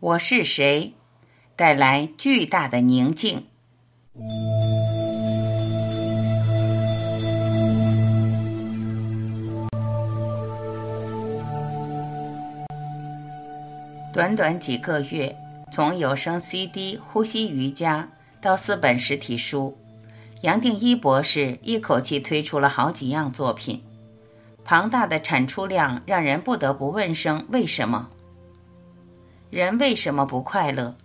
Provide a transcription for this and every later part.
我是谁？带来巨大的宁静。短短几个月，从有声 CD《呼吸瑜伽》到四本实体书，杨定一博士一口气推出了好几样作品。庞大的产出量让人不得不问声为什么。人为什么不快乐？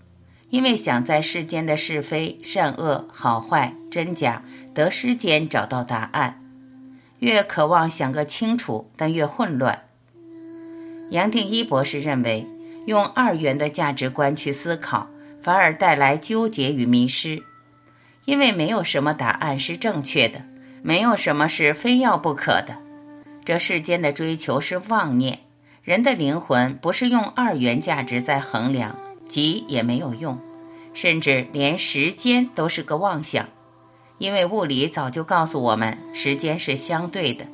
因为想在世间的是非、善恶、好坏、真假、得失间找到答案，越渴望想个清楚，但越混乱。杨定一博士认为，用二元的价值观去思考，反而带来纠结与迷失，因为没有什么答案是正确的，没有什么是非要不可的。这世间的追求是妄念。人的灵魂不是用二元价值在衡量，急也没有用，甚至连时间都是个妄想，因为物理早就告诉我们，时间是相对的。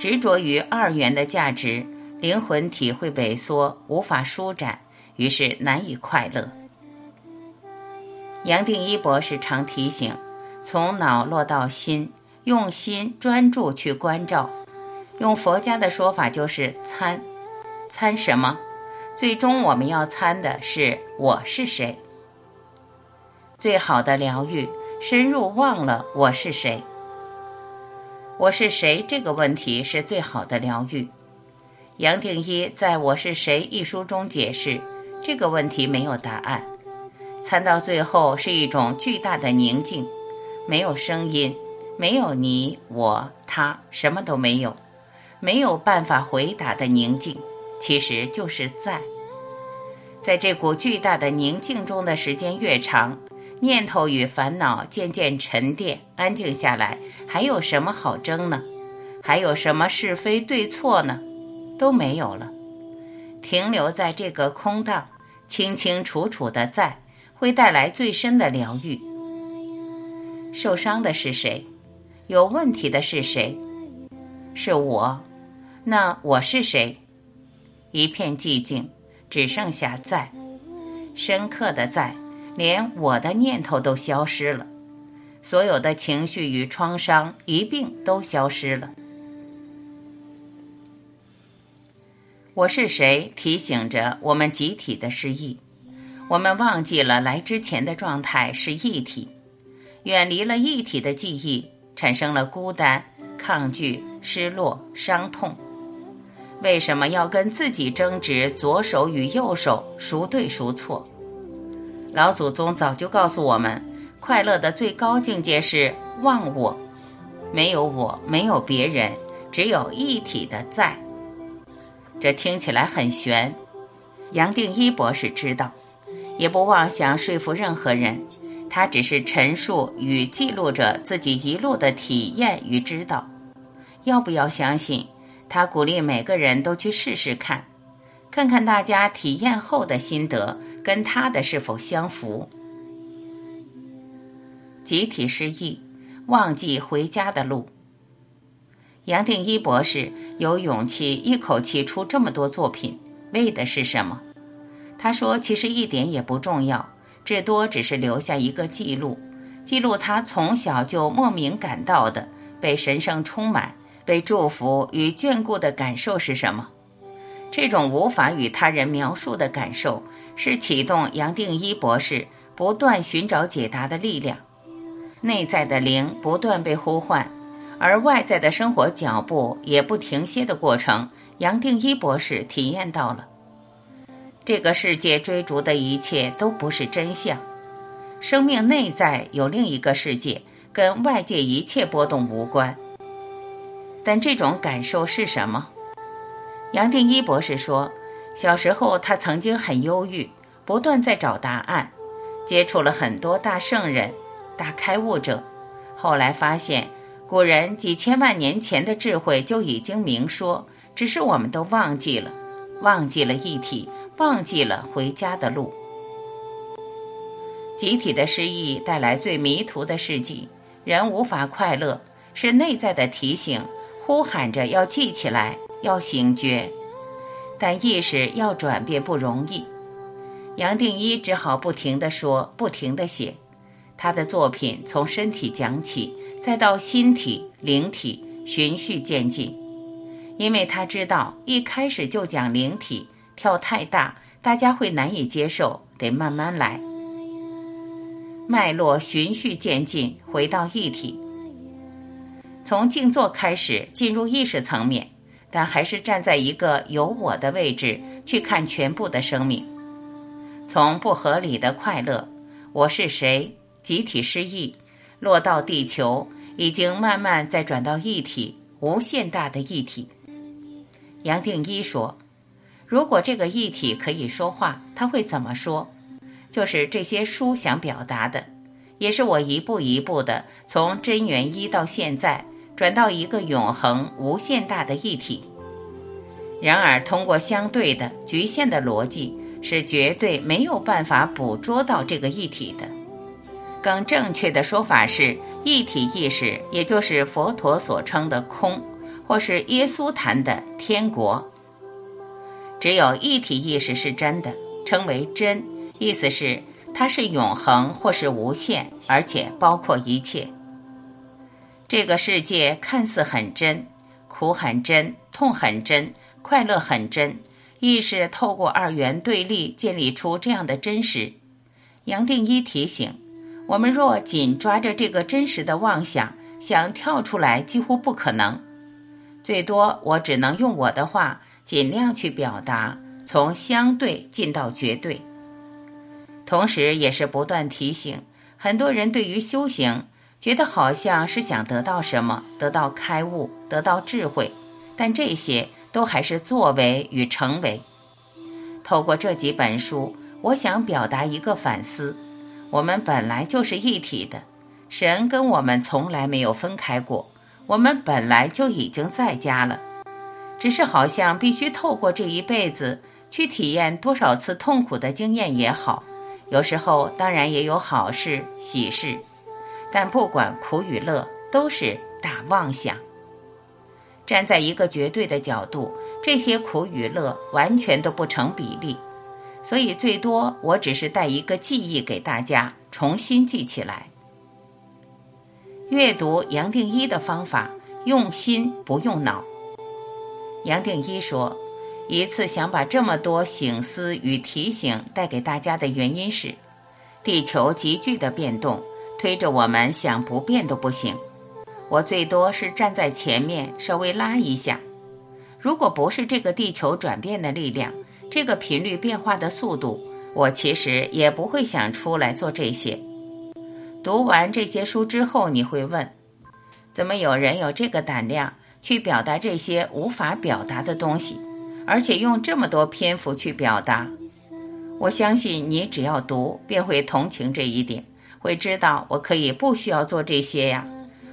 执着于二元的价值，灵魂体会萎缩，无法舒展，于是难以快乐。杨定一博士常提醒：从脑落到心，用心专注去关照。用佛家的说法就是参。参什么？最终我们要参的是我是谁。最好的疗愈，深入忘了我是谁。我是谁这个问题是最好的疗愈。杨定一在我是谁一书中解释，这个问题没有答案。参到最后是一种巨大的宁静，没有声音，没有你我他，什么都没有，没有办法回答的宁静。其实就是在，在这股巨大的宁静中的时间越长，念头与烦恼渐渐沉淀、安静下来，还有什么好争呢？还有什么是非对错呢？都没有了。停留在这个空荡、清清楚楚的在，会带来最深的疗愈。受伤的是谁？有问题的是谁？是我。那我是谁？一片寂静，只剩下在，深刻的在，连我的念头都消失了，所有的情绪与创伤一并都消失了。我是谁？提醒着我们集体的失忆，我们忘记了来之前的状态是一体，远离了一体的记忆，产生了孤单、抗拒、失落、伤痛。为什么要跟自己争执左手与右手孰对孰错？老祖宗早就告诉我们，快乐的最高境界是忘我，没有我，没有别人，只有一体的在。这听起来很玄，杨定一博士知道，也不妄想说服任何人，他只是陈述与记录着自己一路的体验与知道。要不要相信？他鼓励每个人都去试试看，看看大家体验后的心得跟他的是否相符。集体失忆，忘记回家的路。杨定一博士有勇气一口气出这么多作品，为的是什么？他说：“其实一点也不重要，至多只是留下一个记录，记录他从小就莫名感到的被神圣充满。”被祝福与眷顾的感受是什么？这种无法与他人描述的感受，是启动杨定一博士不断寻找解答的力量。内在的灵不断被呼唤，而外在的生活脚步也不停歇的过程，杨定一博士体验到了。这个世界追逐的一切都不是真相，生命内在有另一个世界，跟外界一切波动无关。但这种感受是什么？杨定一博士说，小时候他曾经很忧郁，不断在找答案，接触了很多大圣人、大开悟者，后来发现古人几千万年前的智慧就已经明说，只是我们都忘记了，忘记了一体，忘记了回家的路。集体的失忆带来最迷途的事迹，人无法快乐，是内在的提醒。呼喊着要记起来，要醒觉，但意识要转变不容易。杨定一只好不停地说，不停地写。他的作品从身体讲起，再到心体、灵体，循序渐进。因为他知道一开始就讲灵体，跳太大，大家会难以接受，得慢慢来。脉络循序渐进，回到一体。从静坐开始，进入意识层面，但还是站在一个有我的位置去看全部的生命。从不合理的快乐，我是谁？集体失忆，落到地球，已经慢慢在转到一体，无限大的一体。杨定一说：“如果这个一体可以说话，他会怎么说？就是这些书想表达的，也是我一步一步的从真元一到现在，转到一个永恒无限大的一体。然而，通过相对的局限的逻辑，是绝对没有办法捕捉到这个一体的。”更正确的说法是，一体意识，也就是佛陀所称的空，或是耶稣谈的天国。只有一体意识是真的，称为真，意思是它是永恒或是无限，而且包括一切。这个世界看似很真，苦很真，痛很真，快乐很真，意识透过二元对立建立出这样的真实。杨定一提醒。我们若紧抓着这个真实的妄想，想跳出来几乎不可能。最多我只能用我的话尽量去表达，从相对进到绝对。同时，也是不断提醒很多人，对于修行，觉得好像是想得到什么，得到开悟，得到智慧，但这些都还是作为与成为。透过这几本书，我想表达一个反思。我们本来就是一体的，神跟我们从来没有分开过，我们本来就已经在家了，只是好像必须透过这一辈子去体验多少次痛苦的经验也好，有时候当然也有好事喜事，但不管苦与乐，都是大妄想。站在一个绝对的角度，这些苦与乐完全都不成比例。所以，最多我只是带一个记忆给大家，重新记起来。阅读杨定一的方法，用心不用脑。杨定一说，一次想把这么多醒思与提醒带给大家的原因是，地球急剧的变动，推着我们想不变都不行。我最多是站在前面，稍微拉一下。如果不是这个地球转变的力量，这个频率变化的速度，我其实也不会想出来做这些。读完这些书之后，你会问：怎么有人有这个胆量去表达这些无法表达的东西，而且用这么多篇幅去表达？我相信你只要读，便会同情这一点，会知道我可以不需要做这些呀。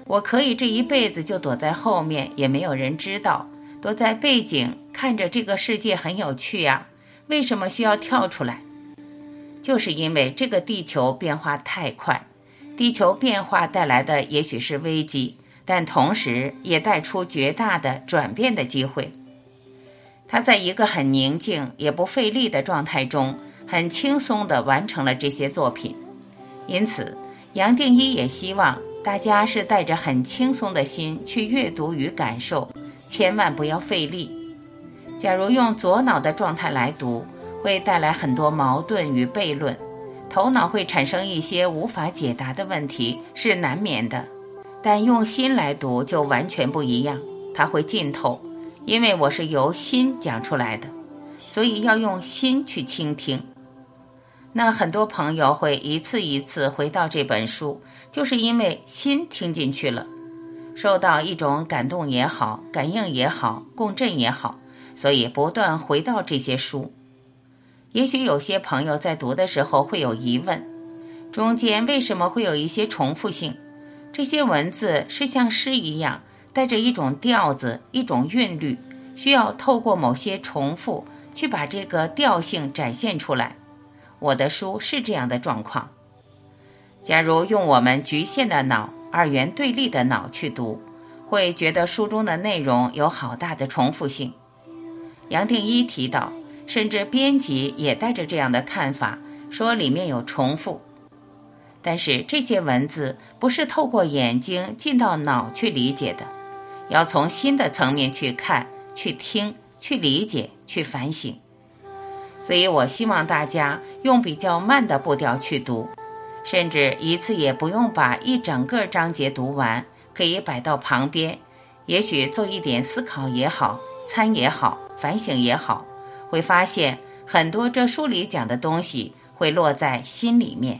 我可以这一辈子就躲在后面，也没有人知道，躲在背景看着这个世界很有趣呀。为什么需要跳出来？就是因为这个地球变化太快，地球变化带来的也许是危机，但同时也带出绝大的转变的机会。他在一个很宁静也不费力的状态中，很轻松地完成了这些作品。因此，杨定一也希望大家是带着很轻松的心去阅读与感受，千万不要费力。假如用左脑的状态来读，会带来很多矛盾与悖论，头脑会产生一些无法解答的问题，是难免的。但用心来读就完全不一样，它会浸透，因为我是由心讲出来的，所以要用心去倾听。那很多朋友会一次一次回到这本书，就是因为心听进去了，受到一种感动也好，感应也好，共振也好。所以不断回到这些书，也许有些朋友在读的时候会有疑问：中间为什么会有一些重复性？这些文字是像诗一样，带着一种调子、一种韵律，需要透过某些重复去把这个调性展现出来。我的书是这样的状况。假如用我们局限的脑、二元对立的脑去读，会觉得书中的内容有好大的重复性。杨定一提到，甚至编辑也带着这样的看法，说里面有重复。但是这些文字不是透过眼睛进到脑去理解的，要从新的层面去看、去听、去理解、去反省。所以我希望大家用比较慢的步调去读，甚至一次也不用把一整个章节读完，可以摆到旁边，也许做一点思考也好，参也好，反省也好，会发现很多这书里讲的东西会落在心里面。